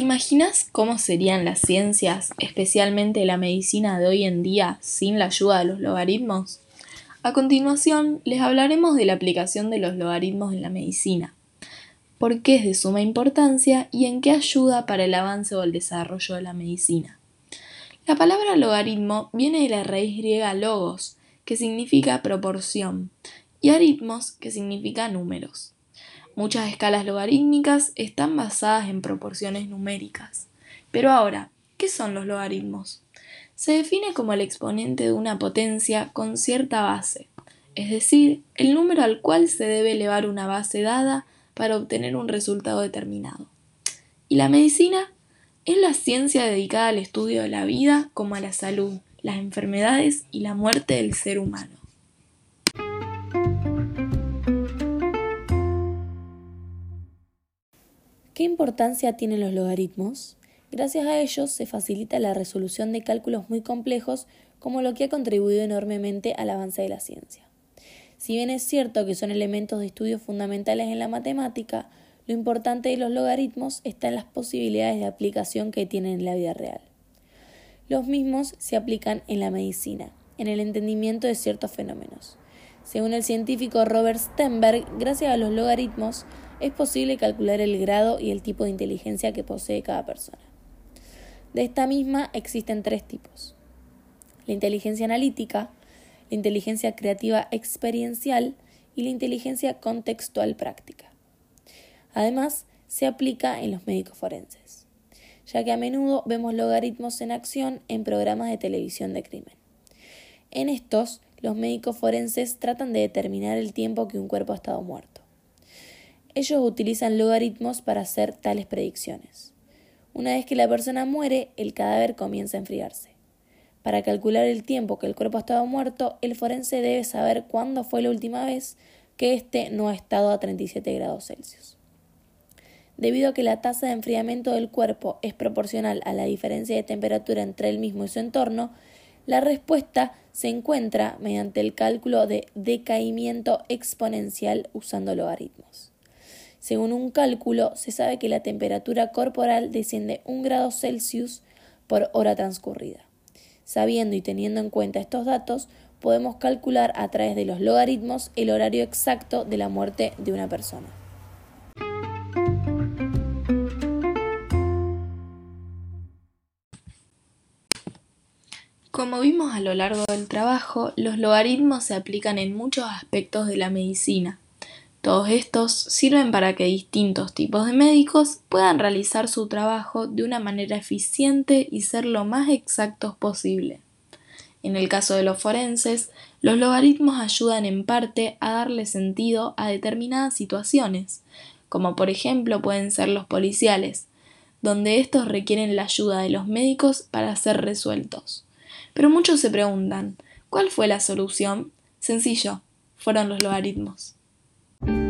¿Te imaginas cómo serían las ciencias, especialmente la medicina de hoy en día, sin la ayuda de los logaritmos? A continuación, les hablaremos de la aplicación de los logaritmos en la medicina, por qué es de suma importancia y en qué ayuda para el avance o el desarrollo de la medicina. La palabra logaritmo viene de la raíz griega logos, que significa proporción, y aritmos, que significa números. Muchas escalas logarítmicas están basadas en proporciones numéricas. Pero ahora, ¿qué son los logaritmos? Se define como el exponente de una potencia con cierta base, es decir, el número al cual se debe elevar una base dada para obtener un resultado determinado. ¿Y la medicina? Es la ciencia dedicada al estudio de la vida como a la salud, las enfermedades y la muerte del ser humano. ¿Qué importancia tienen los logaritmos? Gracias a ellos se facilita la resolución de cálculos muy complejos, como lo que ha contribuido enormemente al avance de la ciencia. Si bien es cierto que son elementos de estudio fundamentales en la matemática, lo importante de los logaritmos está en las posibilidades de aplicación que tienen en la vida real. Los mismos se aplican en la medicina, en el entendimiento de ciertos fenómenos. Según el científico Robert Stenberg, gracias a los logaritmos es posible calcular el grado y el tipo de inteligencia que posee cada persona. De esta misma existen tres tipos. La inteligencia analítica, la inteligencia creativa experiencial y la inteligencia contextual práctica. Además, se aplica en los médicos forenses, ya que a menudo vemos logaritmos en acción en programas de televisión de crimen. En estos, los médicos forenses tratan de determinar el tiempo que un cuerpo ha estado muerto. Ellos utilizan logaritmos para hacer tales predicciones. Una vez que la persona muere, el cadáver comienza a enfriarse. Para calcular el tiempo que el cuerpo ha estado muerto, el forense debe saber cuándo fue la última vez que éste no ha estado a 37 grados Celsius. Debido a que la tasa de enfriamiento del cuerpo es proporcional a la diferencia de temperatura entre él mismo y su entorno, la respuesta se encuentra mediante el cálculo de decaimiento exponencial usando logaritmos. Según un cálculo, se sabe que la temperatura corporal desciende un grado Celsius por hora transcurrida. Sabiendo y teniendo en cuenta estos datos, podemos calcular a través de los logaritmos el horario exacto de la muerte de una persona. Como vimos a lo largo del trabajo, los logaritmos se aplican en muchos aspectos de la medicina, todos estos sirven para que distintos tipos de médicos puedan realizar su trabajo de una manera eficiente y ser lo más exactos posible. En el caso de los forenses, los logaritmos ayudan en parte a darle sentido a determinadas situaciones, como por ejemplo pueden ser los policiales, donde estos requieren la ayuda de los médicos para ser resueltos. Pero muchos se preguntan, ¿cuál fue la solución? Sencillo, fueron los logaritmos. thank you